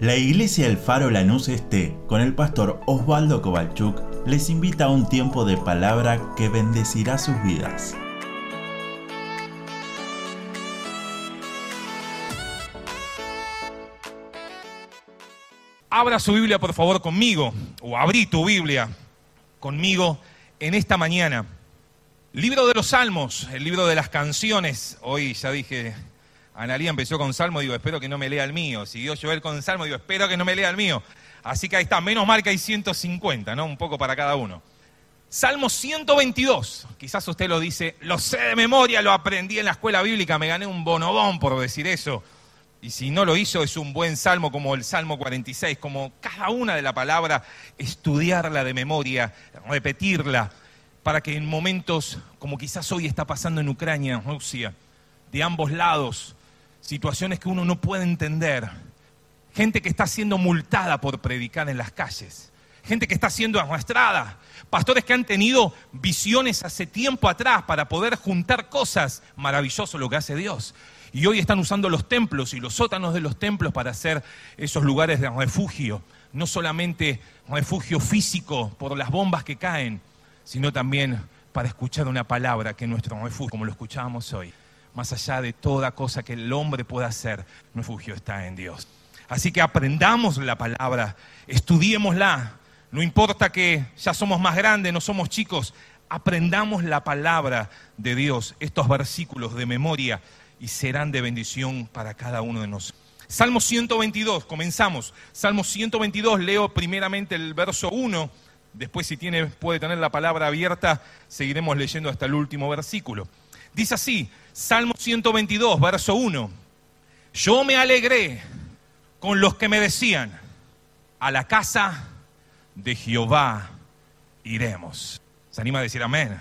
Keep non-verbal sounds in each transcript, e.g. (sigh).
La Iglesia El Faro Lanús Este, con el pastor Osvaldo Kovalchuk, les invita a un tiempo de palabra que bendecirá sus vidas. Abra su Biblia por favor conmigo, o abrí tu Biblia conmigo en esta mañana. Libro de los Salmos, el libro de las canciones. Hoy ya dije, Analía empezó con Salmo, digo, espero que no me lea el mío. Siguió Joel con Salmo, digo, espero que no me lea el mío. Así que ahí está, menos mal que hay 150, ¿no? Un poco para cada uno. Salmo 122, quizás usted lo dice, lo sé de memoria, lo aprendí en la escuela bíblica, me gané un bonobón por decir eso. Y si no lo hizo, es un buen salmo como el Salmo 46, como cada una de la palabra, estudiarla de memoria, repetirla, para que en momentos como quizás hoy está pasando en Ucrania, Rusia, de ambos lados, situaciones que uno no puede entender, gente que está siendo multada por predicar en las calles, gente que está siendo arrastrada, pastores que han tenido visiones hace tiempo atrás para poder juntar cosas, maravilloso lo que hace Dios. Y hoy están usando los templos y los sótanos de los templos para hacer esos lugares de refugio. No solamente refugio físico por las bombas que caen, sino también para escuchar una palabra que es nuestro refugio, como lo escuchábamos hoy. Más allá de toda cosa que el hombre pueda hacer, refugio está en Dios. Así que aprendamos la palabra, estudiémosla. No importa que ya somos más grandes, no somos chicos, aprendamos la palabra de Dios, estos versículos de memoria y serán de bendición para cada uno de nosotros. Salmo 122, comenzamos. Salmo 122, leo primeramente el verso 1, después si tiene, puede tener la palabra abierta, seguiremos leyendo hasta el último versículo. Dice así, Salmo 122, verso 1, yo me alegré con los que me decían, a la casa de Jehová iremos. ¿Se anima a decir amén?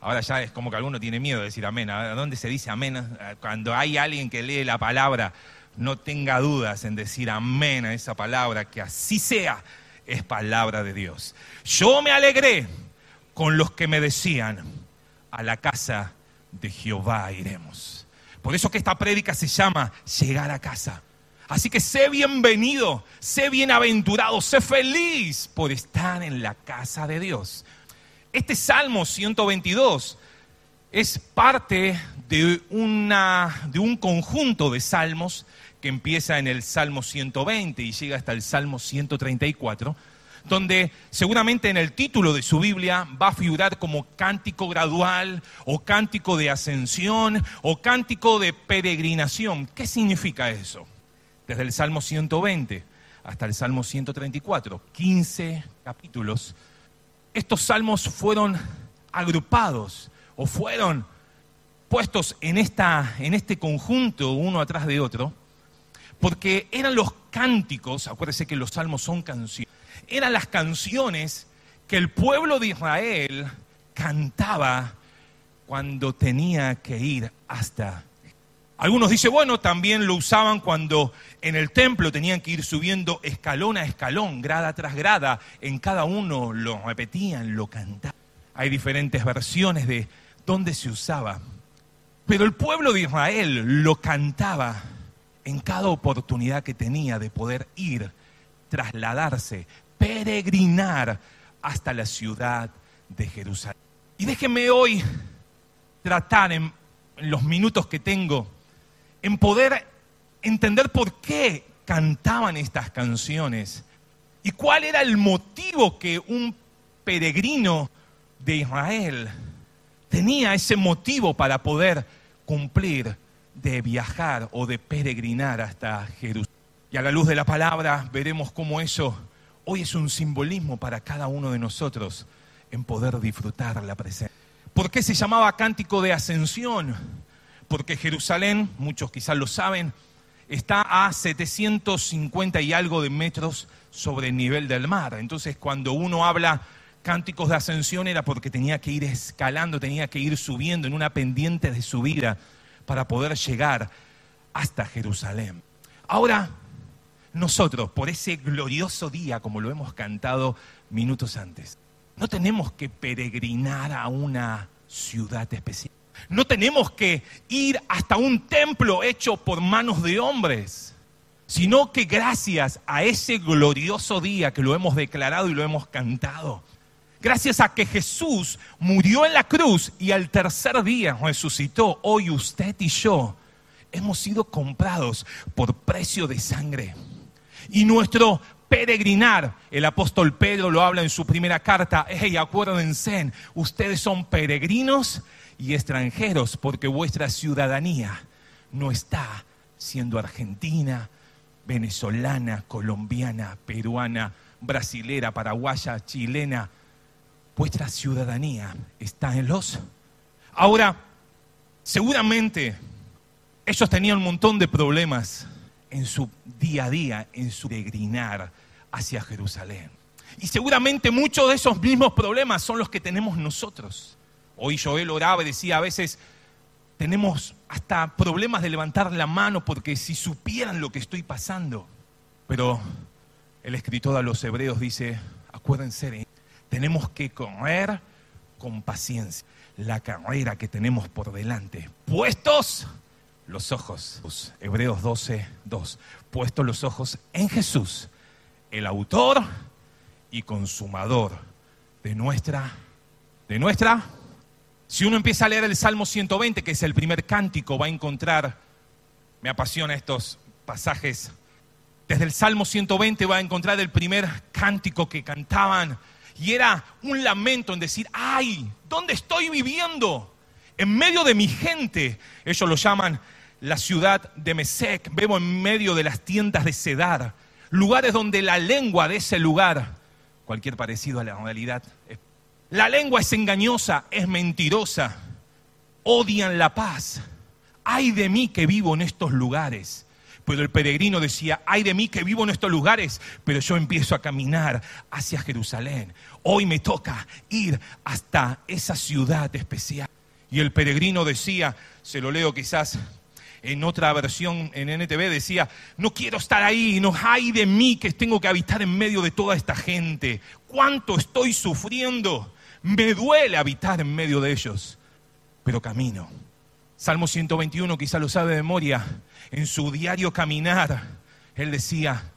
Ahora ya es como que alguno tiene miedo de decir amén. ¿A dónde se dice amén? Cuando hay alguien que lee la palabra, no tenga dudas en decir amén a esa palabra, que así sea, es palabra de Dios. Yo me alegré con los que me decían, a la casa de Jehová iremos. Por eso que esta prédica se llama llegar a casa. Así que sé bienvenido, sé bienaventurado, sé feliz por estar en la casa de Dios. Este Salmo 122 es parte de, una, de un conjunto de salmos que empieza en el Salmo 120 y llega hasta el Salmo 134, donde seguramente en el título de su Biblia va a figurar como cántico gradual o cántico de ascensión o cántico de peregrinación. ¿Qué significa eso? Desde el Salmo 120 hasta el Salmo 134, 15 capítulos estos salmos fueron agrupados o fueron puestos en, esta, en este conjunto uno atrás de otro, porque eran los cánticos, acuérdense que los salmos son canciones, eran las canciones que el pueblo de Israel cantaba cuando tenía que ir hasta algunos dicen, bueno, también lo usaban cuando en el templo tenían que ir subiendo escalón a escalón, grada tras grada. En cada uno lo repetían, lo cantaban. Hay diferentes versiones de dónde se usaba. Pero el pueblo de Israel lo cantaba en cada oportunidad que tenía de poder ir, trasladarse, peregrinar hasta la ciudad de Jerusalén. Y déjenme hoy tratar en los minutos que tengo en poder entender por qué cantaban estas canciones y cuál era el motivo que un peregrino de Israel tenía ese motivo para poder cumplir de viajar o de peregrinar hasta Jerusalén. Y a la luz de la palabra veremos cómo eso hoy es un simbolismo para cada uno de nosotros en poder disfrutar la presencia. ¿Por qué se llamaba cántico de ascensión? porque Jerusalén, muchos quizás lo saben, está a 750 y algo de metros sobre el nivel del mar. Entonces, cuando uno habla cánticos de ascensión era porque tenía que ir escalando, tenía que ir subiendo en una pendiente de subida para poder llegar hasta Jerusalén. Ahora, nosotros, por ese glorioso día, como lo hemos cantado minutos antes, no tenemos que peregrinar a una ciudad especial. No tenemos que ir hasta un templo hecho por manos de hombres, sino que gracias a ese glorioso día que lo hemos declarado y lo hemos cantado, gracias a que Jesús murió en la cruz y al tercer día resucitó, hoy usted y yo hemos sido comprados por precio de sangre. Y nuestro peregrinar, el apóstol Pedro lo habla en su primera carta, hey, acuérdense, ustedes son peregrinos y extranjeros porque vuestra ciudadanía no está siendo argentina, venezolana, colombiana, peruana, brasilera, paraguaya, chilena. Vuestra ciudadanía está en los... Ahora, seguramente ellos tenían un montón de problemas en su día a día, en su peregrinar hacia Jerusalén. Y seguramente muchos de esos mismos problemas son los que tenemos nosotros. Hoy Joel oraba y decía, a veces tenemos hasta problemas de levantar la mano porque si supieran lo que estoy pasando. Pero el escritor a los hebreos dice, acuérdense, tenemos que correr con paciencia la carrera que tenemos por delante. Puestos los ojos, Hebreos 12, 2, puestos los ojos en Jesús, el autor y consumador de nuestra, de nuestra. Si uno empieza a leer el Salmo 120, que es el primer cántico, va a encontrar, me apasiona estos pasajes, desde el Salmo 120 va a encontrar el primer cántico que cantaban y era un lamento en decir, ay, ¿dónde estoy viviendo? En medio de mi gente, ellos lo llaman la ciudad de Mesec, vemos en medio de las tiendas de Cedar, lugares donde la lengua de ese lugar, cualquier parecido a la realidad, la lengua es engañosa, es mentirosa, odian la paz. Ay de mí que vivo en estos lugares. Pero el peregrino decía, ay de mí que vivo en estos lugares, pero yo empiezo a caminar hacia Jerusalén. Hoy me toca ir hasta esa ciudad especial. Y el peregrino decía, se lo leo quizás en otra versión en NTV decía, no quiero estar ahí, no hay de mí que tengo que habitar en medio de toda esta gente. ¿Cuánto estoy sufriendo? Me duele habitar en medio de ellos, pero camino. Salmo 121, quizá lo sabe de memoria, en su diario caminar, él decía,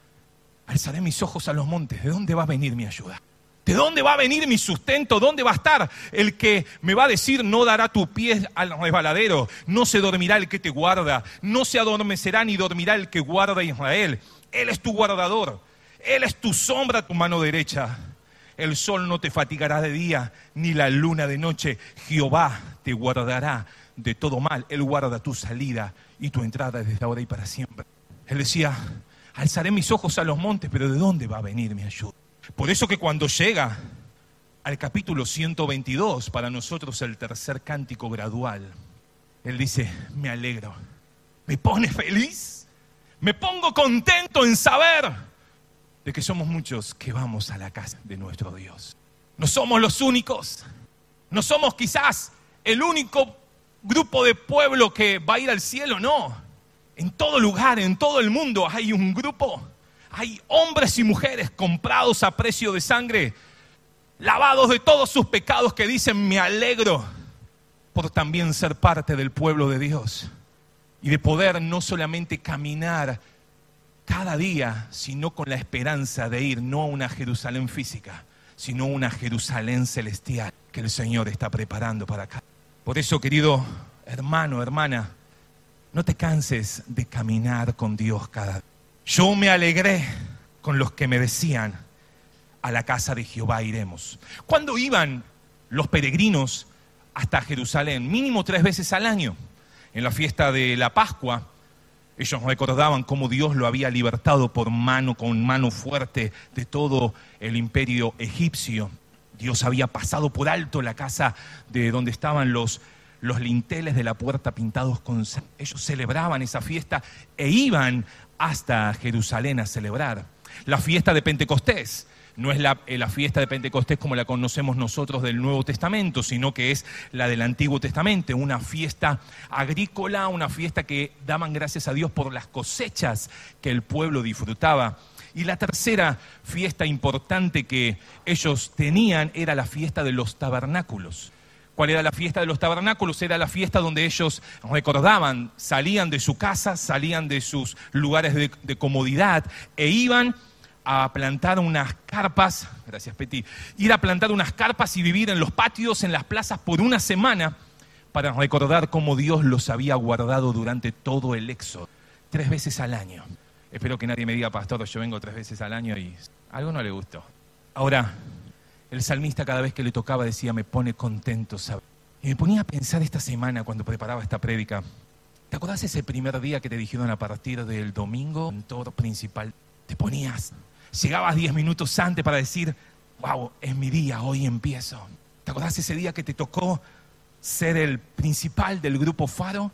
alzaré mis ojos a los montes, ¿de dónde va a venir mi ayuda? ¿De dónde va a venir mi sustento? ¿Dónde va a estar el que me va a decir no dará tu pie al resbaladero? No se dormirá el que te guarda, no se adormecerá ni dormirá el que guarda a Israel. Él es tu guardador, Él es tu sombra, tu mano derecha. El sol no te fatigará de día, ni la luna de noche. Jehová te guardará de todo mal. Él guarda tu salida y tu entrada desde ahora y para siempre. Él decía, alzaré mis ojos a los montes, pero ¿de dónde va a venir mi ayuda? Por eso que cuando llega al capítulo 122, para nosotros el tercer cántico gradual, él dice, me alegro, me pone feliz, me pongo contento en saber de que somos muchos que vamos a la casa de nuestro Dios. No somos los únicos, no somos quizás el único grupo de pueblo que va a ir al cielo, no. En todo lugar, en todo el mundo hay un grupo hay hombres y mujeres comprados a precio de sangre, lavados de todos sus pecados que dicen, me alegro por también ser parte del pueblo de Dios y de poder no solamente caminar cada día, sino con la esperanza de ir no a una Jerusalén física, sino a una Jerusalén celestial que el Señor está preparando para acá. Por eso, querido hermano, hermana, no te canses de caminar con Dios cada día. Yo me alegré con los que me decían, a la casa de Jehová iremos. Cuando iban los peregrinos hasta Jerusalén? Mínimo tres veces al año. En la fiesta de la Pascua, ellos recordaban cómo Dios lo había libertado por mano, con mano fuerte de todo el imperio egipcio. Dios había pasado por alto la casa de donde estaban los, los linteles de la puerta pintados con sangre. Ellos celebraban esa fiesta e iban hasta Jerusalén a celebrar. La fiesta de Pentecostés no es la, eh, la, fiesta de Pentecostés como la conocemos nosotros del Nuevo Testamento, sino que es la del Antiguo Testamento, una fiesta agrícola, una fiesta que daban gracias a Dios por las cosechas que el pueblo disfrutaba. Y la tercera fiesta importante que ellos tenían era la fiesta de los tabernáculos. ¿Cuál era la fiesta de los tabernáculos? Era la fiesta donde ellos recordaban, salían de su casa, salían de sus lugares de, comodidad e iban a plantar unas carpas, gracias Peti, ir a plantar unas carpas y vivir en los patios, en las plazas por una semana para recordar cómo Dios los había guardado durante todo el éxodo, tres veces al año. Espero que nadie me diga, pastor, yo vengo tres veces al año y algo no le gustó. Ahora, el salmista cada vez que le tocaba decía, me pone contento, ¿sabes? Y me ponía a pensar esta semana cuando preparaba esta prédica. ¿Te acordás ese primer día que te dijeron a partir del domingo, en todo principal? Te ponías llegabas diez minutos antes para decir, wow, es mi día, hoy empiezo. ¿Te acordás ese día que te tocó ser el principal del grupo Faro?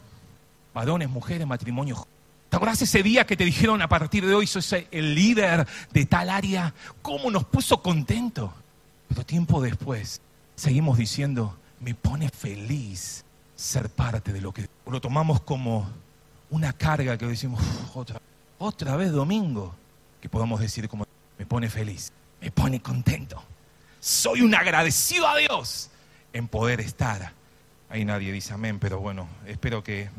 Varones, mujeres, matrimonio. ¿Te acordás ese día que te dijeron a partir de hoy sos el líder de tal área? ¿Cómo nos puso contento? Pero tiempo después seguimos diciendo, me pone feliz ser parte de lo que lo tomamos como una carga que decimos, otra, otra vez domingo, que podamos decir como me pone feliz, me pone contento. Soy un agradecido a Dios en poder estar. Ahí nadie dice amén, pero bueno, espero que...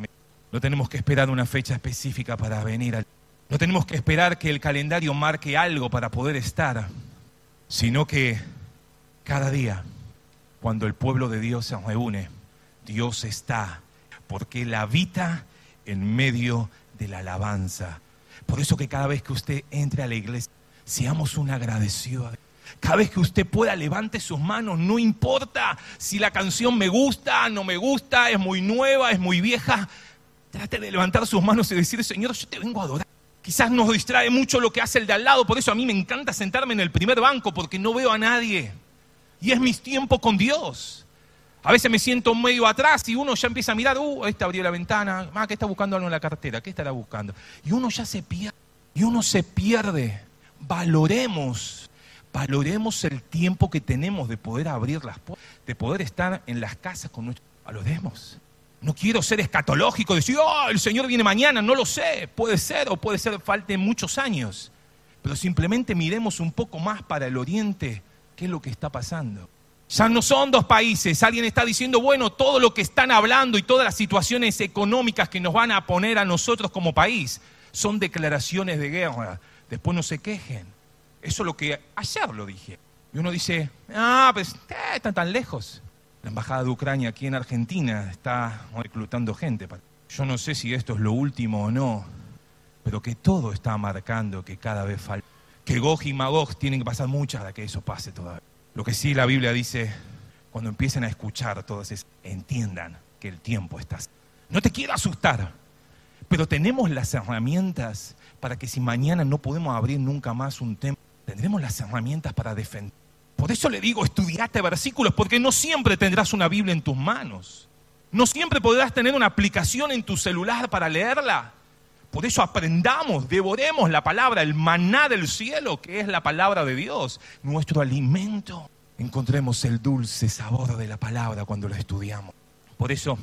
No tenemos que esperar una fecha específica para venir. No tenemos que esperar que el calendario marque algo para poder estar, sino que cada día, cuando el pueblo de Dios se reúne, Dios está, porque Él habita en medio de la alabanza. Por eso que cada vez que usted entre a la iglesia, Seamos un agradecido. Cada vez que usted pueda, levante sus manos. No importa si la canción me gusta, no me gusta, es muy nueva, es muy vieja. Trate de levantar sus manos y decir, Señor, yo te vengo a adorar. Quizás nos distrae mucho lo que hace el de al lado. Por eso a mí me encanta sentarme en el primer banco porque no veo a nadie. Y es mi tiempo con Dios. A veces me siento medio atrás y uno ya empieza a mirar, uh, este abrió la ventana, ah, ¿qué está buscando algo en la cartera? ¿Qué estará buscando? Y uno ya se pierde. Y uno se pierde valoremos, valoremos el tiempo que tenemos de poder abrir las puertas, de poder estar en las casas con nuestros... Valoremos. No quiero ser escatológico, decir, oh, el Señor viene mañana, no lo sé, puede ser o puede ser falte muchos años, pero simplemente miremos un poco más para el oriente, qué es lo que está pasando. Ya no son dos países, alguien está diciendo, bueno, todo lo que están hablando y todas las situaciones económicas que nos van a poner a nosotros como país son declaraciones de guerra, después no se quejen. Eso es lo que ayer lo dije. Y uno dice, ah, pues, ¿qué? Están tan lejos. La embajada de Ucrania aquí en Argentina está reclutando gente. Yo no sé si esto es lo último o no, pero que todo está marcando que cada vez falta. Que Gog y Magog tienen que pasar muchas para que eso pase todavía. Lo que sí la Biblia dice, cuando empiecen a escuchar todas esas, entiendan que el tiempo está. No te quiero asustar, pero tenemos las herramientas para que si mañana no podemos abrir nunca más un templo, tendremos las herramientas para defender. Por eso le digo, estudiate versículos, porque no siempre tendrás una Biblia en tus manos. No siempre podrás tener una aplicación en tu celular para leerla. Por eso aprendamos, devoremos la palabra, el maná del cielo, que es la palabra de Dios, nuestro alimento. Encontremos el dulce sabor de la palabra cuando la estudiamos. Por eso,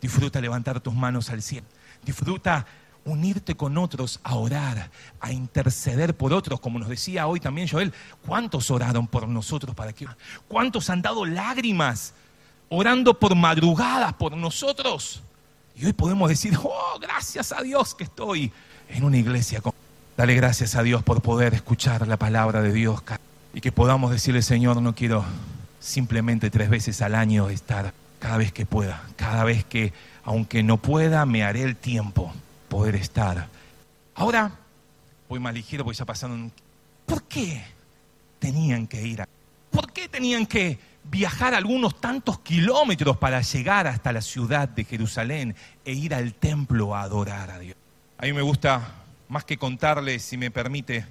disfruta levantar tus manos al cielo. Disfruta unirte con otros a orar, a interceder por otros, como nos decía hoy también Joel. ¿Cuántos oraron por nosotros para que? ¿Cuántos han dado lágrimas orando por madrugadas por nosotros? Y hoy podemos decir, oh, gracias a Dios que estoy en una iglesia. Dale gracias a Dios por poder escuchar la palabra de Dios y que podamos decirle, Señor, no quiero simplemente tres veces al año estar, cada vez que pueda, cada vez que, aunque no pueda, me haré el tiempo poder estar. Ahora voy más ligero porque ya pasaron. ¿Por qué tenían que ir a.? ¿Por qué tenían que viajar algunos tantos kilómetros para llegar hasta la ciudad de Jerusalén e ir al templo a adorar a Dios? A mí me gusta, más que contarles, si me permite,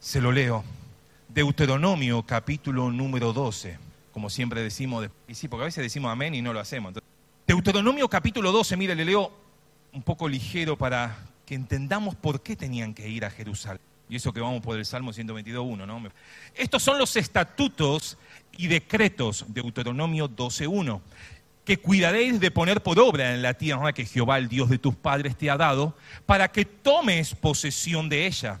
se lo leo. Deuteronomio capítulo número 12, como siempre decimos, y sí, porque a veces decimos amén y no lo hacemos. Deuteronomio capítulo 12, mire, le leo un poco ligero para que entendamos por qué tenían que ir a Jerusalén. Y eso que vamos por el Salmo 122.1, ¿no? Estos son los estatutos y decretos de Deuteronomio 12.1, que cuidaréis de poner por obra en la tierra que Jehová, el Dios de tus padres, te ha dado, para que tomes posesión de ella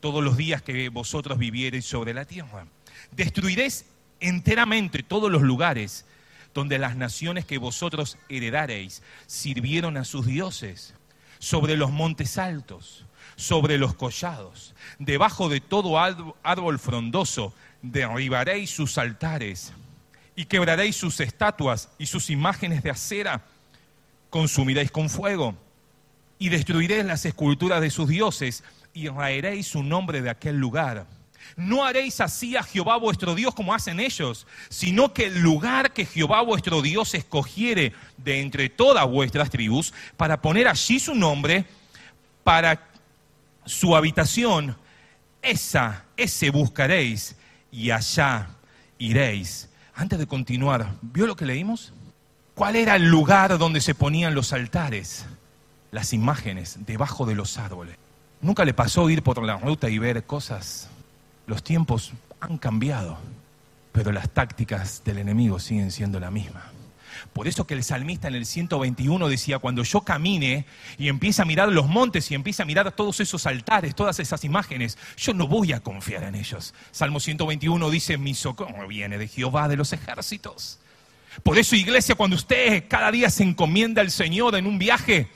todos los días que vosotros viviereis sobre la tierra. Destruiréis enteramente todos los lugares donde las naciones que vosotros heredareis sirvieron a sus dioses, sobre los montes altos, sobre los collados, debajo de todo árbol frondoso, derribaréis sus altares y quebraréis sus estatuas y sus imágenes de acera, consumiréis con fuego y destruiréis las esculturas de sus dioses y raeréis su nombre de aquel lugar. No haréis así a Jehová vuestro Dios como hacen ellos, sino que el lugar que Jehová vuestro Dios escogiere de entre todas vuestras tribus, para poner allí su nombre, para su habitación, esa, ese buscaréis y allá iréis. Antes de continuar, ¿vio lo que leímos? ¿Cuál era el lugar donde se ponían los altares? Las imágenes debajo de los árboles. ¿Nunca le pasó ir por la ruta y ver cosas? Los tiempos han cambiado, pero las tácticas del enemigo siguen siendo la misma. Por eso que el salmista en el 121 decía, cuando yo camine y empiece a mirar los montes y empiece a mirar todos esos altares, todas esas imágenes, yo no voy a confiar en ellos. Salmo 121 dice, mi socorro viene de Jehová de los ejércitos. Por eso, iglesia, cuando usted cada día se encomienda al Señor en un viaje,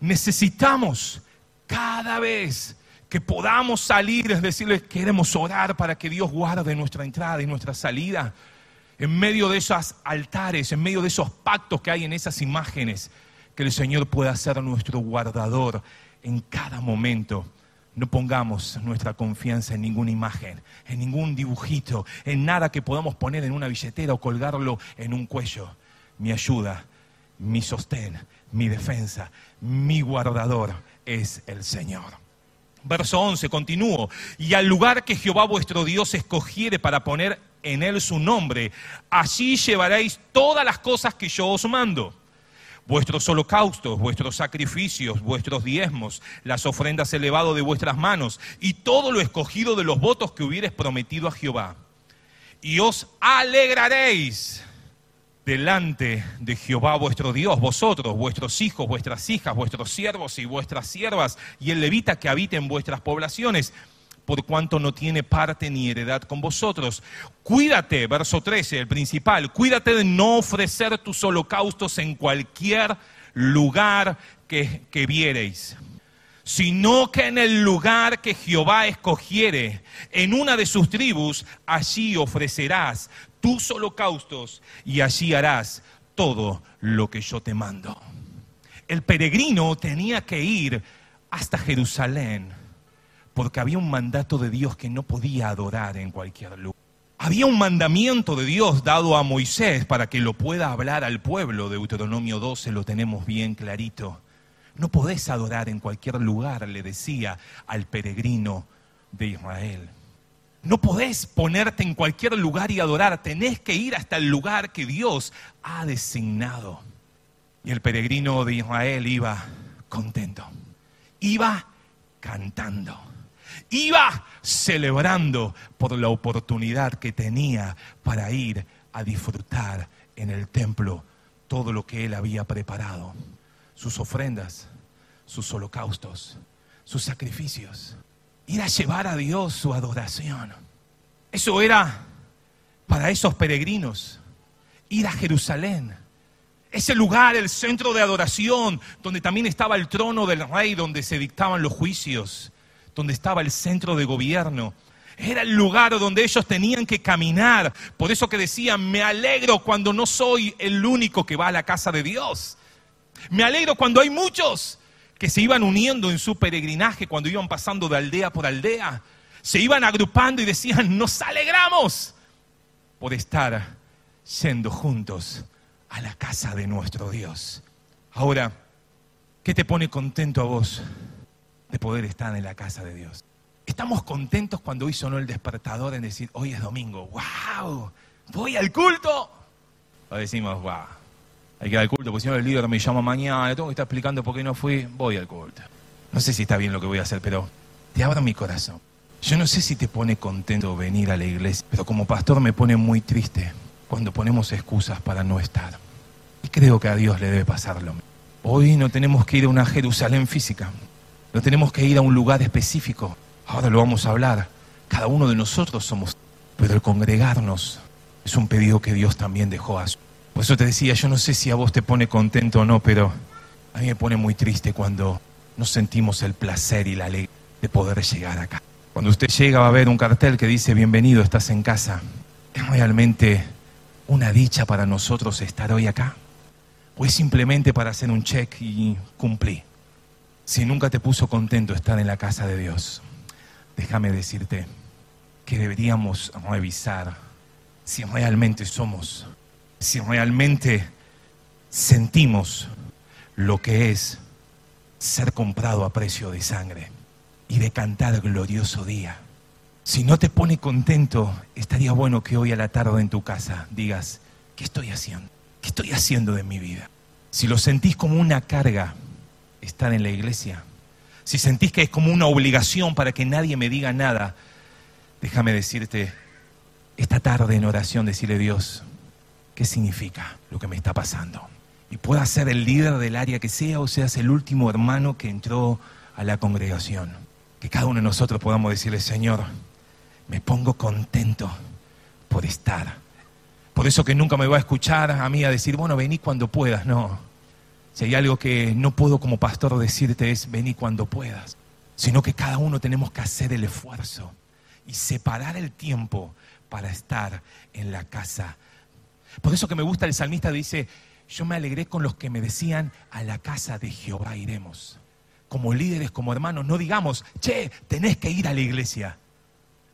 necesitamos cada vez que podamos salir, es decirles, queremos orar para que Dios guarde nuestra entrada y nuestra salida en medio de esos altares, en medio de esos pactos que hay en esas imágenes, que el Señor pueda ser nuestro guardador en cada momento. No pongamos nuestra confianza en ninguna imagen, en ningún dibujito, en nada que podamos poner en una billetera o colgarlo en un cuello. Mi ayuda, mi sostén, mi defensa, mi guardador es el Señor. Verso 11, continúo. Y al lugar que Jehová vuestro Dios escogiere para poner en él su nombre, allí llevaréis todas las cosas que yo os mando. Vuestros holocaustos, vuestros sacrificios, vuestros diezmos, las ofrendas elevadas de vuestras manos y todo lo escogido de los votos que hubieres prometido a Jehová. Y os alegraréis delante de Jehová vuestro Dios, vosotros, vuestros hijos, vuestras hijas, vuestros siervos y vuestras siervas, y el levita que habite en vuestras poblaciones, por cuanto no tiene parte ni heredad con vosotros. Cuídate, verso 13, el principal, cuídate de no ofrecer tus holocaustos en cualquier lugar que, que viereis sino que en el lugar que Jehová escogiere, en una de sus tribus, allí ofrecerás tus holocaustos y allí harás todo lo que yo te mando. El peregrino tenía que ir hasta Jerusalén porque había un mandato de Dios que no podía adorar en cualquier lugar. Había un mandamiento de Dios dado a Moisés para que lo pueda hablar al pueblo. Deuteronomio 12 lo tenemos bien clarito. No podés adorar en cualquier lugar, le decía al peregrino de Israel. No podés ponerte en cualquier lugar y adorar, tenés que ir hasta el lugar que Dios ha designado. Y el peregrino de Israel iba contento, iba cantando, iba celebrando por la oportunidad que tenía para ir a disfrutar en el templo todo lo que él había preparado, sus ofrendas, sus holocaustos, sus sacrificios ir a llevar a Dios su adoración. Eso era para esos peregrinos, ir a Jerusalén. Ese lugar, el centro de adoración, donde también estaba el trono del rey, donde se dictaban los juicios, donde estaba el centro de gobierno. Era el lugar donde ellos tenían que caminar. Por eso que decían, me alegro cuando no soy el único que va a la casa de Dios. Me alegro cuando hay muchos que se iban uniendo en su peregrinaje cuando iban pasando de aldea por aldea. Se iban agrupando y decían, nos alegramos por estar yendo juntos a la casa de nuestro Dios. Ahora, ¿qué te pone contento a vos de poder estar en la casa de Dios? Estamos contentos cuando hoy sonó el despertador en decir, hoy es domingo, wow, voy al culto. O decimos, wow, hay que ir al culto, porque si no el líder me llama mañana, tengo que estar explicando por qué no fui, voy al culto. No sé si está bien lo que voy a hacer, pero te abro mi corazón. Yo no sé si te pone contento venir a la iglesia, pero como pastor me pone muy triste cuando ponemos excusas para no estar. Y creo que a Dios le debe pasarlo. Hoy no tenemos que ir a una Jerusalén física, no tenemos que ir a un lugar específico. Ahora lo vamos a hablar. Cada uno de nosotros somos, pero el congregarnos es un pedido que Dios también dejó a su Por eso te decía, yo no sé si a vos te pone contento o no, pero a mí me pone muy triste cuando no sentimos el placer y la alegría de poder llegar acá. Cuando usted llega va a ver un cartel que dice bienvenido, estás en casa. ¿Es realmente una dicha para nosotros estar hoy acá? ¿O es simplemente para hacer un check y cumplir? Si nunca te puso contento estar en la casa de Dios, déjame decirte que deberíamos revisar si realmente somos si realmente sentimos lo que es ser comprado a precio de sangre y de cantar glorioso día. Si no te pone contento, estaría bueno que hoy a la tarde en tu casa digas, ¿qué estoy haciendo? ¿Qué estoy haciendo de mi vida? Si lo sentís como una carga, estar en la iglesia, si sentís que es como una obligación para que nadie me diga nada, déjame decirte, esta tarde en oración decirle Dios, qué significa lo que me está pasando. Y pueda ser el líder del área que sea o seas el último hermano que entró a la congregación. Que cada uno de nosotros podamos decirle, Señor, me pongo contento por estar. Por eso que nunca me va a escuchar a mí a decir, bueno, vení cuando puedas. No. Si hay algo que no puedo como pastor decirte es, vení cuando puedas. Sino que cada uno tenemos que hacer el esfuerzo y separar el tiempo para estar en la casa por eso que me gusta el salmista dice, yo me alegré con los que me decían, a la casa de Jehová iremos. Como líderes, como hermanos, no digamos, che, tenés que ir a la iglesia.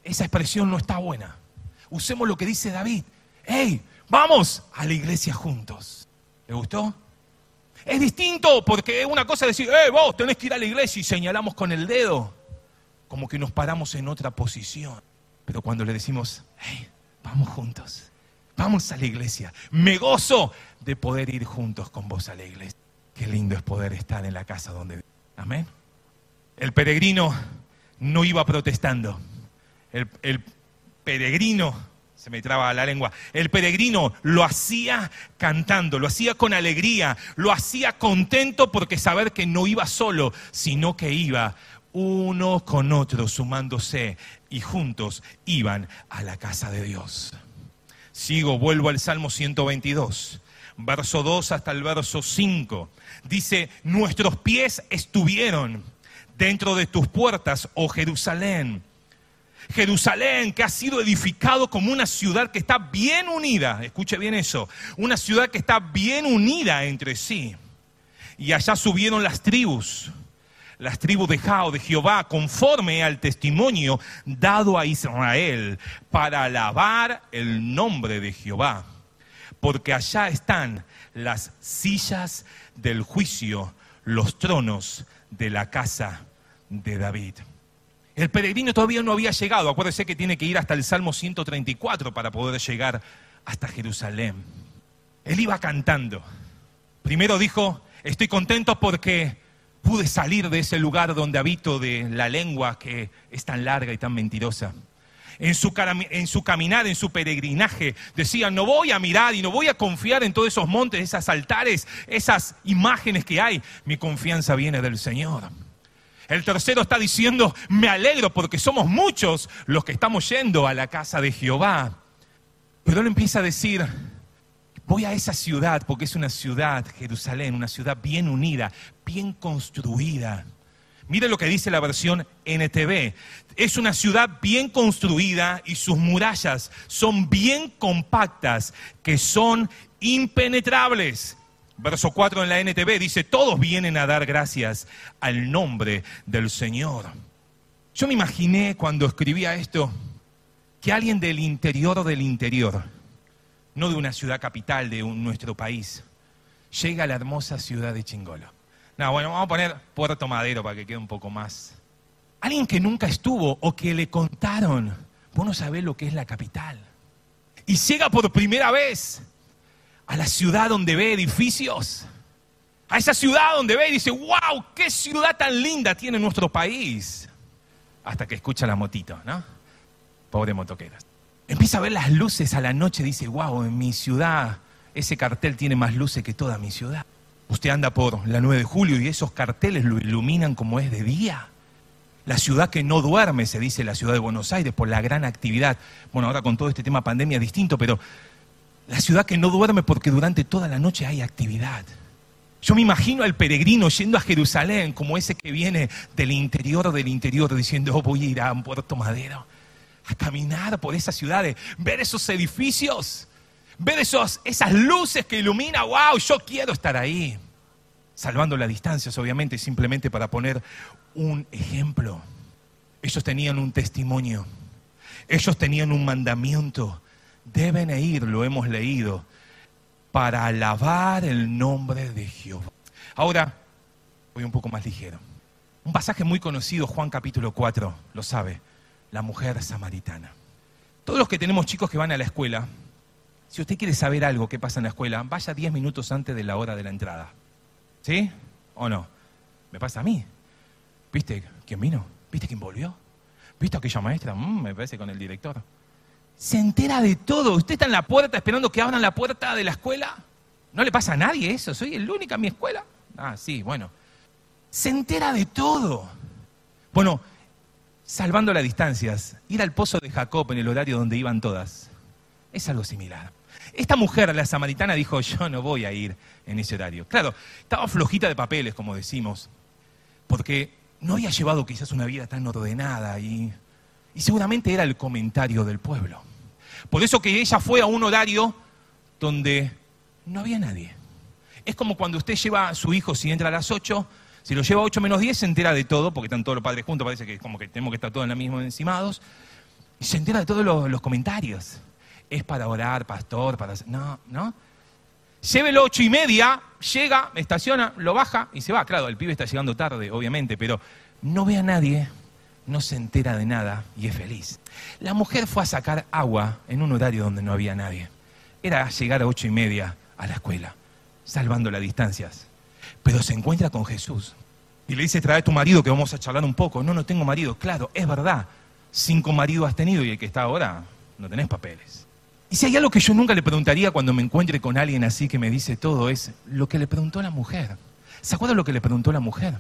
Esa expresión no está buena. Usemos lo que dice David. hey, vamos a la iglesia juntos. ¿Le gustó? Es distinto porque una cosa es decir, eh, vos tenés que ir a la iglesia y señalamos con el dedo, como que nos paramos en otra posición. Pero cuando le decimos, hey, vamos juntos, Vamos a la iglesia. Me gozo de poder ir juntos con vos a la iglesia. Qué lindo es poder estar en la casa donde... Amén. El peregrino no iba protestando. El, peregrino, se me traba la lengua, el peregrino lo hacía cantando, lo hacía con alegría, lo hacía contento porque saber que no iba solo, sino que iba uno con otro sumándose y juntos iban a la casa de Dios. Sigo, vuelvo al Salmo 122, verso 2 hasta el verso 5. Dice, nuestros pies estuvieron dentro de tus puertas, oh Jerusalén. Jerusalén, que ha sido edificado como una ciudad que está bien unida, escuche bien eso, una ciudad que está bien unida entre sí. Y allá subieron las tribus, las tribus de Jao, de Jehová, conforme al testimonio dado a Israel, para alabar el nombre de Jehová. Porque allá están las sillas del juicio, los tronos de la casa de David. El peregrino todavía no había llegado, acuérdese que tiene que ir hasta el Salmo 134 para poder llegar hasta Jerusalén. Él iba cantando. Primero dijo, estoy contento porque pude salir de ese lugar donde habito de la lengua que es tan larga y tan mentirosa. En su, en su, caminar, en su peregrinaje, decía, no voy a mirar y no voy a confiar en todos esos montes, esos altares, esas imágenes que hay. Mi confianza viene del Señor. El tercero está diciendo, me alegro porque somos muchos los que estamos yendo a la casa de Jehová. Pero él empieza a decir, Voy a esa ciudad porque es una ciudad, Jerusalén, una ciudad bien unida, bien construida. Mire lo que dice la versión NTV. Es una ciudad bien construida y sus murallas son bien compactas, que son impenetrables. Verso 4 en la NTV dice, todos vienen a dar gracias al nombre del Señor. Yo me imaginé cuando escribía esto que alguien del interior del interior, no de una ciudad capital de nuestro país, llega a la hermosa ciudad de Chingolo. No, bueno, vamos a poner Puerto Madero para que quede un poco más. Alguien que nunca estuvo o que le contaron, vos no sabés lo que es la capital. Y llega por primera vez a la ciudad donde ve edificios, a esa ciudad donde ve y dice, wow, qué ciudad tan linda tiene nuestro país. Hasta que escucha la motito, ¿no? Pobre motoqueras. Empieza a ver las luces a la noche, dice, wow, en mi ciudad ese cartel tiene más luces que toda mi ciudad. Usted anda por la 9 de julio y esos carteles lo iluminan como es de día. La ciudad que no duerme, se dice la ciudad de Buenos Aires, por la gran actividad. Bueno, ahora con todo este tema pandemia es distinto, pero La ciudad que no duerme porque durante toda la noche hay actividad. Yo me imagino al peregrino yendo a Jerusalén como ese que viene del interior del interior diciendo oh, voy a ir a Puerto Madero a caminar por esas ciudades, ver esos edificios, ver esos, esas luces que ilumina, wow, yo quiero estar ahí. Salvando las distancias, obviamente, simplemente para poner un ejemplo. Ellos tenían un testimonio, ellos tenían un mandamiento, deben ir, lo hemos leído, para alabar el nombre de Jehová. Ahora, voy un poco más ligero. Un pasaje muy conocido, Juan capítulo 4, lo sabe, la mujer samaritana. Todos los que tenemos chicos que van a la escuela, si usted quiere saber algo que pasa en la escuela, vaya 10 minutos antes de la hora de la entrada. ¿Sí? ¿O no? Me pasa a mí. ¿Viste quién vino? ¿Viste quién volvió? ¿Viste aquella maestra? Mm, me parece con el director. Se entera de todo. Usted está en la puerta esperando que abran la puerta de la escuela. No le pasa a nadie eso. Soy el único en mi escuela. Ah, sí, bueno. Se entera de todo. Bueno, salvando las distancias, ir al pozo de Jacob en el horario donde iban todas, es algo similar. Esta mujer, la samaritana, dijo, yo no voy a ir en ese horario. Claro, estaba flojita de papeles, como decimos, porque no había llevado quizás una vida tan ordenada y, y seguramente era el comentario del pueblo. Por eso que ella fue a un horario donde no había nadie. Es como cuando usted lleva a su hijo, si entra a las 8, si lo lleva a 8 menos 10, se entera de todo, porque están todos los padres juntos, parece que como que tenemos que estar todos en la misma encimados, y se entera de todos los, comentarios. Es para orar, pastor, para... No, ¿no? Llévelo ocho y media, llega, estaciona, lo baja y se va. Claro, el pibe está llegando tarde, obviamente, pero no ve a nadie, no se entera de nada y es feliz. La mujer fue a sacar agua en un horario donde no había nadie. Era llegar a ocho y media a la escuela, salvando las distancias. Pero se encuentra con Jesús y le dice, trae tu marido que vamos a charlar un poco. No, no tengo marido. Claro, es verdad. Cinco maridos has tenido y el que está ahora no tenés papeles. Y si hay algo que yo nunca le preguntaría cuando me encuentre con alguien así que me dice todo, es lo que le preguntó la mujer. ¿Se acuerdan lo que le preguntó la mujer?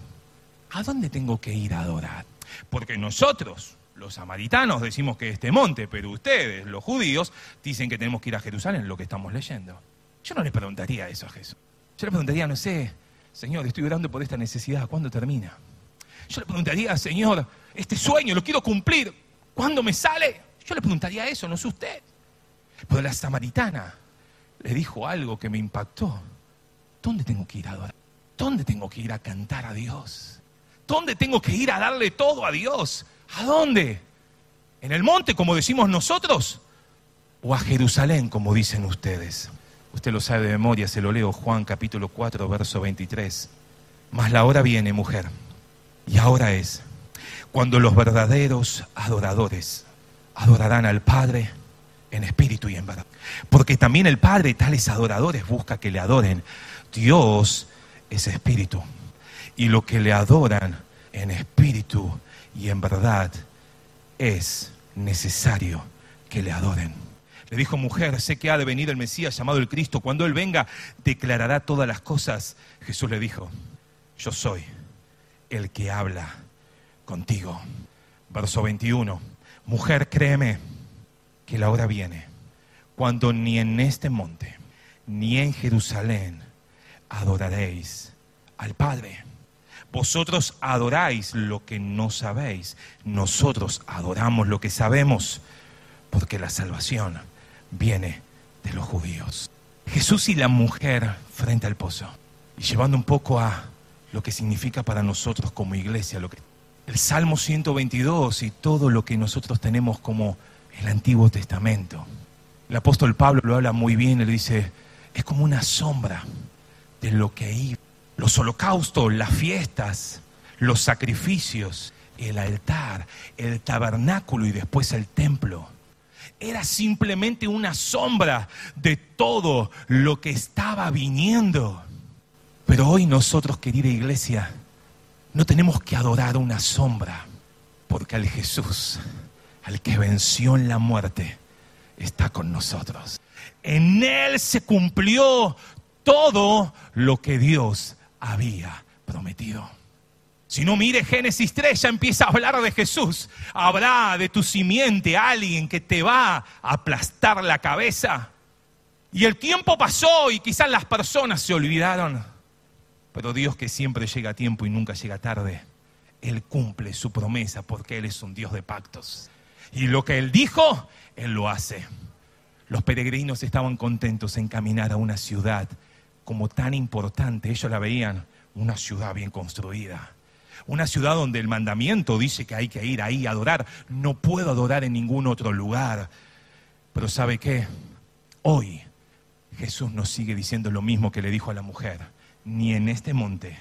¿A dónde tengo que ir a adorar? Porque nosotros, los samaritanos, decimos que este monte, pero ustedes, los judíos, dicen que tenemos que ir a Jerusalén, lo que estamos leyendo. Yo no le preguntaría eso a Jesús. Yo le preguntaría, no sé, Señor, estoy orando por esta necesidad, ¿cuándo termina? Yo le preguntaría, Señor, este sueño lo quiero cumplir, ¿cuándo me sale? Yo le preguntaría eso, no sé usted. Pero la samaritana le dijo algo que me impactó. ¿Dónde tengo que ir a adorar? ¿Dónde tengo que ir a cantar a Dios? ¿Dónde tengo que ir a darle todo a Dios? ¿A dónde? ¿En el monte, como decimos nosotros? ¿O a Jerusalén, como dicen ustedes? Usted lo sabe de memoria, se lo leo Juan capítulo 4, verso 23. Mas la hora viene, mujer, y ahora es, cuando los verdaderos adoradores adorarán al Padre en espíritu y en verdad. Porque también el Padre, tales adoradores, busca que le adoren. Dios es espíritu. Y lo que le adoran en espíritu y en verdad es necesario que le adoren. Le dijo, mujer, sé que ha de venir el Mesías llamado el Cristo. Cuando Él venga, declarará todas las cosas. Jesús le dijo, yo soy el que habla contigo. Verso 21, mujer, créeme que la hora viene cuando ni en este monte ni en Jerusalén adoraréis al Padre. Vosotros adoráis lo que no sabéis, nosotros adoramos lo que sabemos, porque la salvación viene de los judíos. Jesús y la mujer frente al pozo, y llevando un poco a lo que significa para nosotros como iglesia, lo que el Salmo 122 y todo lo que nosotros tenemos como el Antiguo Testamento. El apóstol Pablo lo habla muy bien, le dice, es como una sombra de lo que iba. Los holocaustos, las fiestas, los sacrificios, el altar, el tabernáculo y después el templo. Era simplemente una sombra de todo lo que estaba viniendo. Pero hoy nosotros, querida iglesia, no tenemos que adorar una sombra, porque al Jesús al que venció en la muerte, está con nosotros. En Él se cumplió todo lo que Dios había prometido. Si no mire Génesis 3, ya empieza a hablar de Jesús. Habrá de tu simiente alguien que te va a aplastar la cabeza. Y el tiempo pasó y quizás las personas se olvidaron. Pero Dios que siempre llega a tiempo y nunca llega tarde, Él cumple su promesa porque Él es un Dios de pactos. Y lo que Él dijo, Él lo hace. Los peregrinos estaban contentos en caminar a una ciudad como tan importante. Ellos la veían una ciudad bien construida. Una ciudad donde el mandamiento dice que hay que ir ahí a adorar. No puedo adorar en ningún otro lugar. Pero ¿sabe qué? Hoy Jesús nos sigue diciendo lo mismo que le dijo a la mujer. Ni en este monte,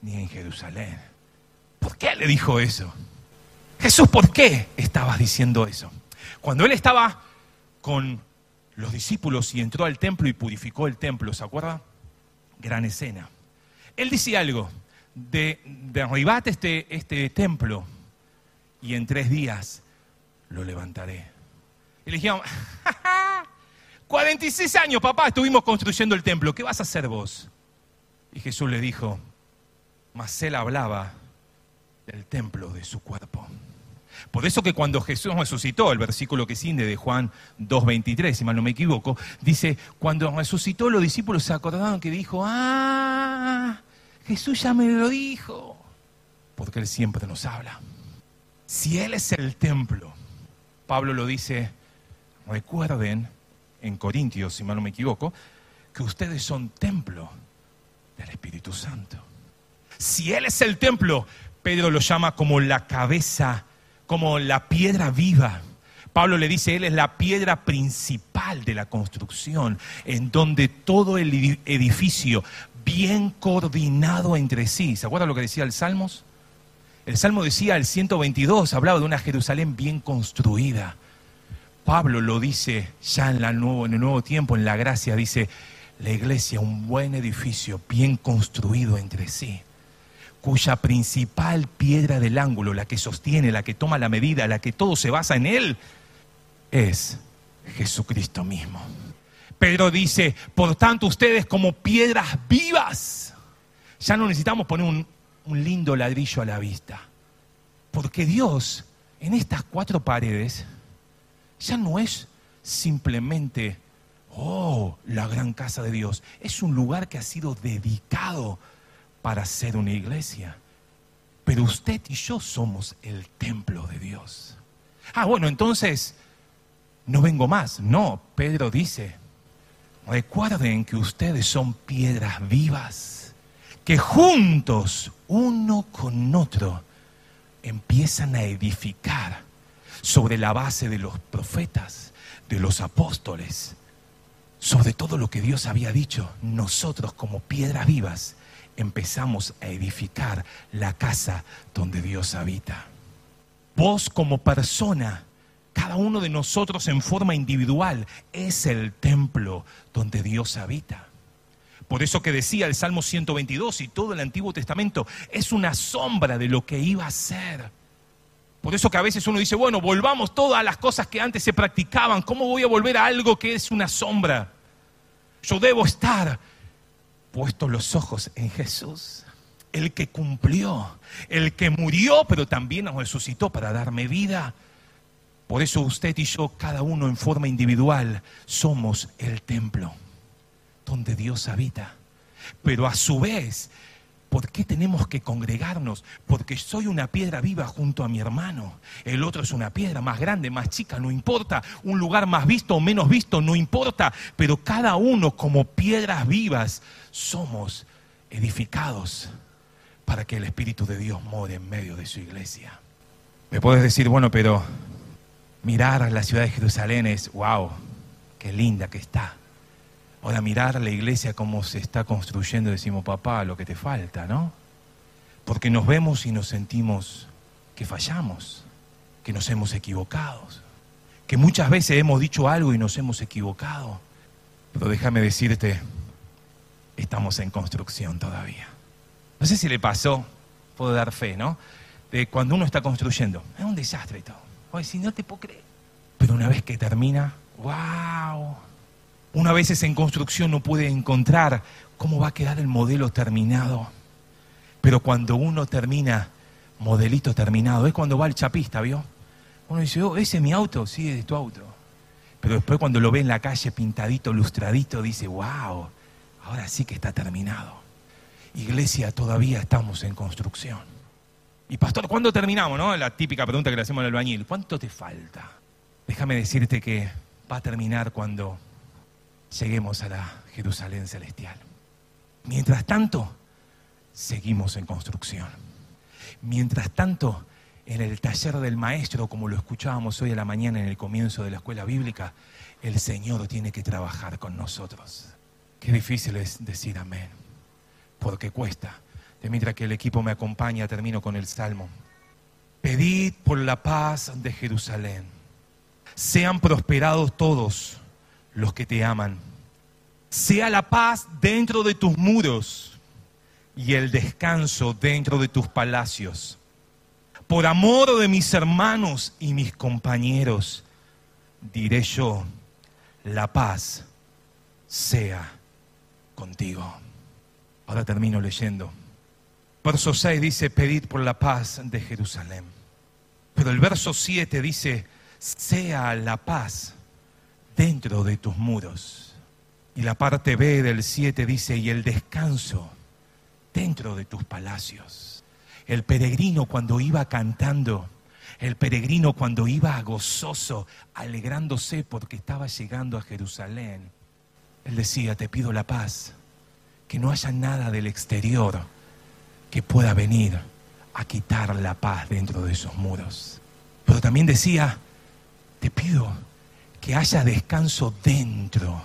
ni en Jerusalén. ¿Por qué le dijo eso? Jesús, ¿por qué estabas diciendo eso? Cuando él estaba con los discípulos y entró al templo y purificó el templo, ¿se acuerda? Gran escena. Él dice algo, de, derribate este, este templo y en tres días lo levantaré. Y le dijeron, (laughs) 46 años, papá, estuvimos construyendo el templo, ¿qué vas a hacer vos? Y Jesús le dijo, mas él hablaba del templo de su cuerpo. Por eso que cuando Jesús resucitó, el versículo que sigue de Juan 2.23, si mal no me equivoco, dice, cuando resucitó los discípulos se acordaron que dijo, ah, Jesús ya me lo dijo, porque Él siempre nos habla. Si Él es el templo, Pablo lo dice, recuerden en Corintios, si mal no me equivoco, que ustedes son templo del Espíritu Santo. Si Él es el templo, Pedro lo llama como la cabeza, como la piedra viva. Pablo le dice, Él es la piedra principal de la construcción, en donde todo el edificio bien coordinado entre sí. ¿Se acuerdan lo que decía el Salmos? El Salmo decía, el 122, hablaba de una Jerusalén bien construida. Pablo lo dice ya en, en el nuevo tiempo, en la gracia, dice, la iglesia, un buen edificio bien construido entre sí, cuya principal piedra del ángulo, la que sostiene, la que toma la medida, la que todo se basa en él, es Jesucristo mismo. Pedro dice, por tanto ustedes como piedras vivas, ya no necesitamos poner un, un lindo ladrillo a la vista, porque Dios en estas cuatro paredes ya no es simplemente oh, la gran casa de Dios. Es un lugar que ha sido dedicado para ser una iglesia. Pero usted y yo somos el templo de Dios. Ah, bueno, entonces no vengo más. No, Pedro dice, recuerden que ustedes son piedras vivas, que juntos, uno con otro, empiezan a edificar sobre la base de los profetas, de los apóstoles, sobre todo lo que Dios había dicho, nosotros como piedras vivas empezamos a edificar la casa donde Dios habita. Vos como persona, cada uno de nosotros en forma individual, es el templo donde Dios habita. Por eso que decía el Salmo 122 y todo el Antiguo Testamento es una sombra de lo que iba a ser. Por eso que a veces uno dice, bueno, volvamos todas las cosas que antes se practicaban. ¿Cómo voy a volver a algo que es una sombra? Yo debo estar puestos los ojos en Jesús, el que cumplió, el que murió, pero también resucitó para darme vida. Por eso usted y yo, cada uno en forma individual, somos el templo donde Dios habita. Pero a su vez, ¿Por qué tenemos que congregarnos? Porque soy una piedra viva junto a mi hermano. El otro es una piedra más grande, más chica, no importa. Un lugar más visto o menos visto, no importa. Pero cada uno como piedras vivas somos edificados para que el Espíritu de Dios more en medio de su iglesia. Me puedes decir, bueno, pero mirar la ciudad de Jerusalén es, wow, qué linda que está. Ahora mirar la iglesia como se está construyendo, decimos, papá, lo que te falta, ¿no? Porque nos vemos y nos sentimos que fallamos, que nos hemos equivocado, que muchas veces hemos dicho algo y nos hemos equivocado. Pero déjame decirte, estamos en construcción todavía. No sé si le pasó, puedo dar fe, ¿no? De cuando uno está construyendo, es un desastre todo. Oye, si no te puedo creer. Pero una vez que termina, wow, una vez en construcción no puede encontrar cómo va a quedar el modelo terminado. Pero cuando uno termina, modelito terminado, es cuando va el chapista, ¿vio? Uno dice, oh, ese es mi auto, sí, es tu auto. Pero después cuando lo ve en la calle pintadito, lustradito, dice, wow, ahora sí que está terminado. Iglesia, todavía estamos en construcción. Y pastor, ¿cuándo terminamos? No? La típica pregunta que le hacemos al albañil. ¿Cuánto te falta? Déjame decirte que va a terminar cuando lleguemos a la Jerusalén celestial. Mientras tanto, seguimos en construcción. Mientras tanto, en el taller del maestro, como lo escuchábamos hoy a la mañana en el comienzo de la escuela bíblica, el Señor tiene que trabajar con nosotros. Qué difícil es decir amén, porque cuesta. De mientras que el equipo me acompaña, termino con el salmo. Pedid por la paz de Jerusalén. Sean prosperados todos los que te aman. Sea la paz dentro de tus muros y el descanso dentro de tus palacios. Por amor de mis hermanos y mis compañeros, diré yo, la paz sea contigo. Ahora termino leyendo. Verso 6 dice, pedid por la paz de Jerusalén. Pero el verso 7 dice, sea la paz dentro de tus muros. Y la parte B del 7 dice, y el descanso dentro de tus palacios. El peregrino cuando iba cantando, el peregrino cuando iba gozoso, alegrándose porque estaba llegando a Jerusalén, él decía, te pido la paz, que no haya nada del exterior que pueda venir a quitar la paz dentro de esos muros. Pero también decía, te pido que haya descanso dentro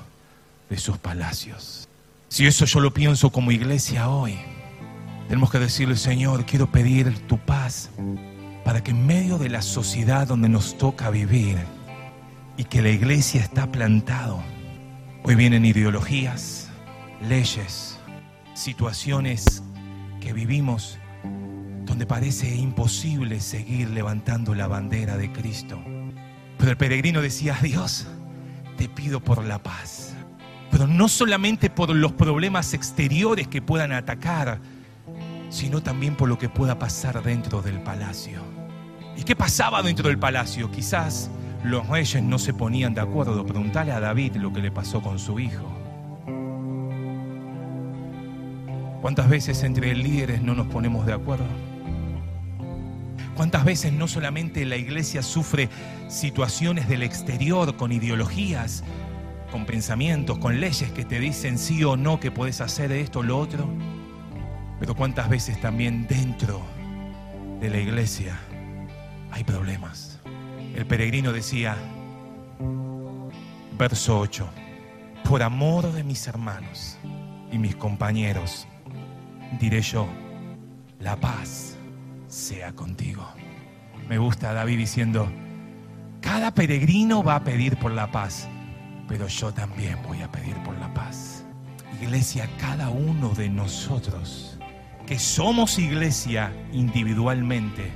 de sus palacios. Si eso yo lo pienso como iglesia hoy, tenemos que decirle, Señor, quiero pedir tu paz para que en medio de la sociedad donde nos toca vivir y que la iglesia está plantado, hoy vienen ideologías, leyes, situaciones que vivimos donde parece imposible seguir levantando la bandera de Cristo. Pero el peregrino decía, Dios, te pido por la paz. Pero no solamente por los problemas exteriores que puedan atacar, sino también por lo que pueda pasar dentro del palacio. ¿Y qué pasaba dentro del palacio? Quizás los reyes no se ponían de acuerdo. Preguntale a David lo que le pasó con su hijo. ¿Cuántas veces entre líderes no nos ponemos de acuerdo? ¿Cuántas veces no solamente la iglesia sufre situaciones del exterior con ideologías, con pensamientos, con leyes que te dicen sí o no que puedes hacer esto o lo otro? Pero cuántas veces también dentro de la iglesia hay problemas. El peregrino decía, verso 8, por amor de mis hermanos y mis compañeros, diré yo, la paz sea contigo. Me gusta David diciendo, cada peregrino va a pedir por la paz, pero yo también voy a pedir por la paz. Iglesia, cada uno de nosotros, que somos iglesia individualmente,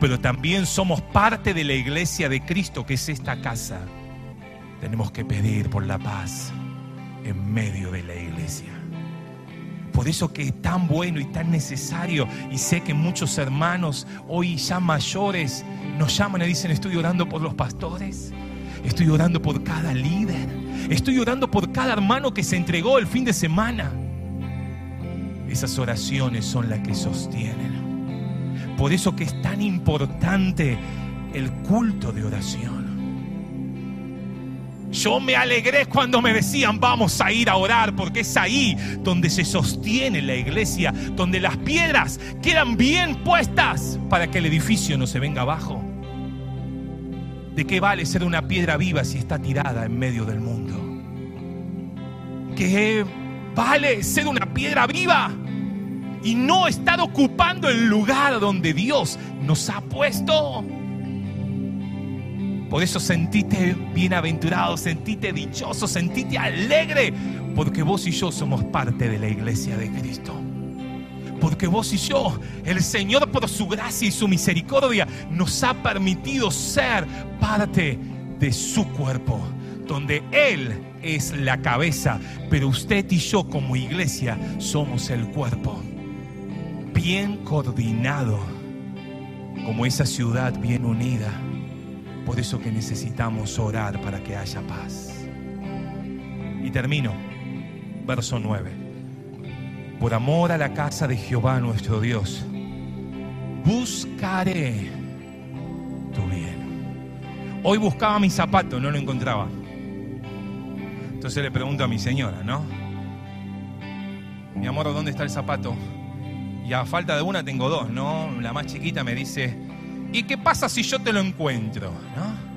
pero también somos parte de la iglesia de Cristo, que es esta casa, tenemos que pedir por la paz en medio de la iglesia. Por eso que es tan bueno y tan necesario. Y sé que muchos hermanos hoy ya mayores nos llaman y dicen, estoy orando por los pastores. Estoy orando por cada líder. Estoy orando por cada hermano que se entregó el fin de semana. Esas oraciones son las que sostienen. Por eso que es tan importante el culto de oración. Yo me alegré cuando me decían vamos a ir a orar, porque es ahí donde se sostiene la iglesia, donde las piedras quedan bien puestas para que el edificio no se venga abajo. ¿De qué vale ser una piedra viva si está tirada en medio del mundo? ¿Qué vale ser una piedra viva y no estar ocupando el lugar donde Dios nos ha puesto? Por eso sentite bienaventurado, sentite dichoso, sentite alegre, porque vos y yo somos parte de la iglesia de Cristo. Porque vos y yo, el Señor por su gracia y su misericordia, nos ha permitido ser parte de su cuerpo, donde Él es la cabeza, pero usted y yo como iglesia somos el cuerpo. Bien coordinado, como esa ciudad bien unida Por eso que necesitamos orar para que haya paz. Y termino, verso 9. Por amor a la casa de Jehová nuestro Dios, buscaré tu bien. Hoy buscaba mi zapato, no lo encontraba. Entonces le pregunto a mi señora, ¿no? Mi amor, ¿dónde está el zapato? Y a falta de una tengo dos, ¿no? La más chiquita me dice, ¿y qué pasa si yo te lo encuentro? ¿No?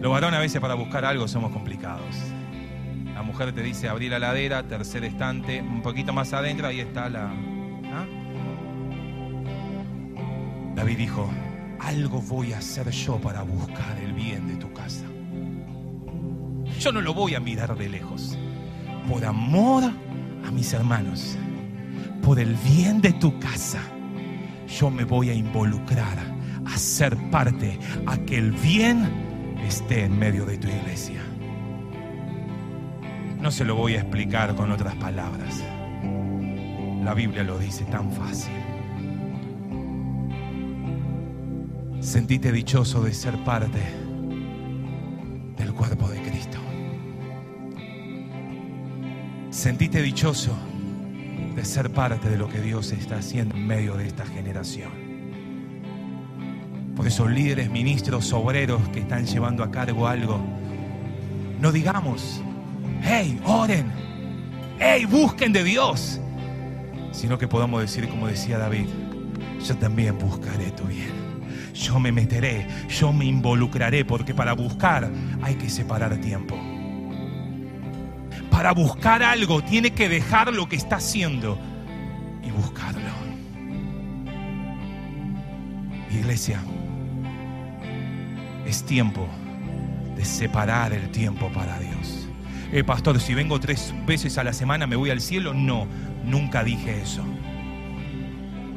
Los varones a veces para buscar algo somos complicados. La mujer te dice abrir la ladera, tercer estante, un poquito más adentro, ahí está la... ¿ah? David dijo, algo voy a hacer yo para buscar el bien de tu casa. Yo no lo voy a mirar de lejos. Por amor a mis hermanos, por el bien de tu casa, yo me voy a involucrar a ser parte, a que el bien esté en medio de tu iglesia. No se lo voy a explicar con otras palabras. La Biblia lo dice tan fácil. Sentite dichoso de ser parte del cuerpo de Cristo. Sentite dichoso de ser parte de lo que Dios está haciendo en medio de esta generación. Por esos líderes, ministros, obreros que están llevando a cargo algo, no digamos, hey, oren, hey, busquen de Dios, sino que podamos decir como decía David, yo también buscaré tu bien. Yo me meteré, yo me involucraré, porque para buscar hay que separar tiempo. Para buscar algo tiene que dejar lo que está haciendo y buscarlo. Iglesia, es tiempo de separar el tiempo para Dios. Eh, pastor, si vengo tres veces a la semana me voy al cielo. No, nunca dije eso.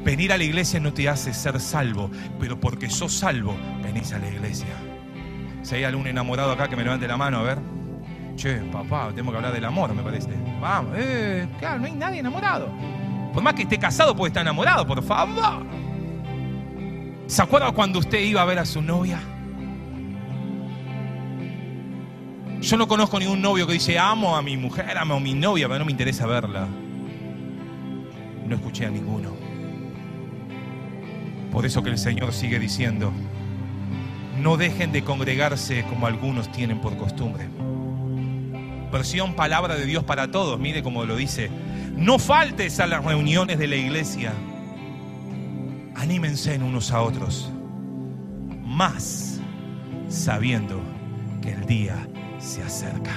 Venir a la iglesia no te hace ser salvo, pero porque sos salvo, venís a la iglesia. Si hay algún enamorado acá que me levante la mano, a ver. Che, papá, tenemos que hablar del amor, me parece. Vamos, eh, claro, no hay nadie enamorado. Por más que esté casado, puede estar enamorado, por favor. ¿Se acuerda cuando usted iba a ver a su novia? Yo no conozco ningún novio que dice, amo a mi mujer, amo a mi novia, pero no me interesa verla. No escuché a ninguno. Por eso que el Señor sigue diciendo, no dejen de congregarse como algunos tienen por costumbre. Versión palabra de Dios para todos, mire como lo dice. No faltes a las reuniones de la iglesia. Anímense en unos a otros. Más sabiendo que el día se acerca.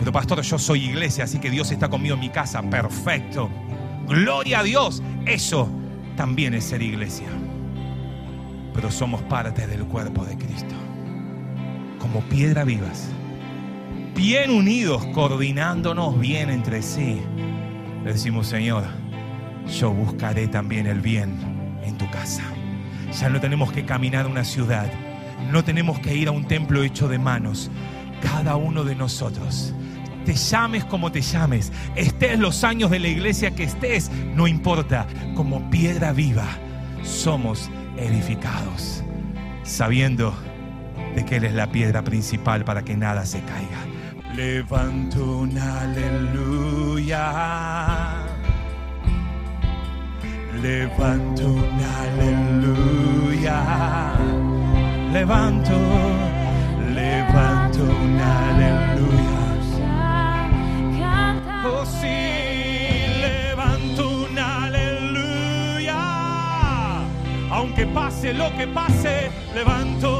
Pero pastor, yo soy iglesia, así que Dios está conmigo en mi casa. Perfecto. Gloria a Dios. Eso también es ser iglesia. Pero somos parte del cuerpo de Cristo. Como piedra vivas. Bien unidos, coordinándonos bien entre sí. Le decimos, Señor, yo buscaré también el bien en tu casa. Ya no tenemos que caminar a una ciudad. No tenemos que ir a un templo hecho de manos. Cada uno de nosotros te llames como te llames, estés los años de la iglesia que estés, no importa, como piedra viva somos edificados, sabiendo de que Él es la piedra principal para que nada se caiga. Levanto un aleluya. Levanto un aleluya. Levanto, levanto un aleluya. Oh sí, levanto un aleluya. Aunque pase lo que pase, levanto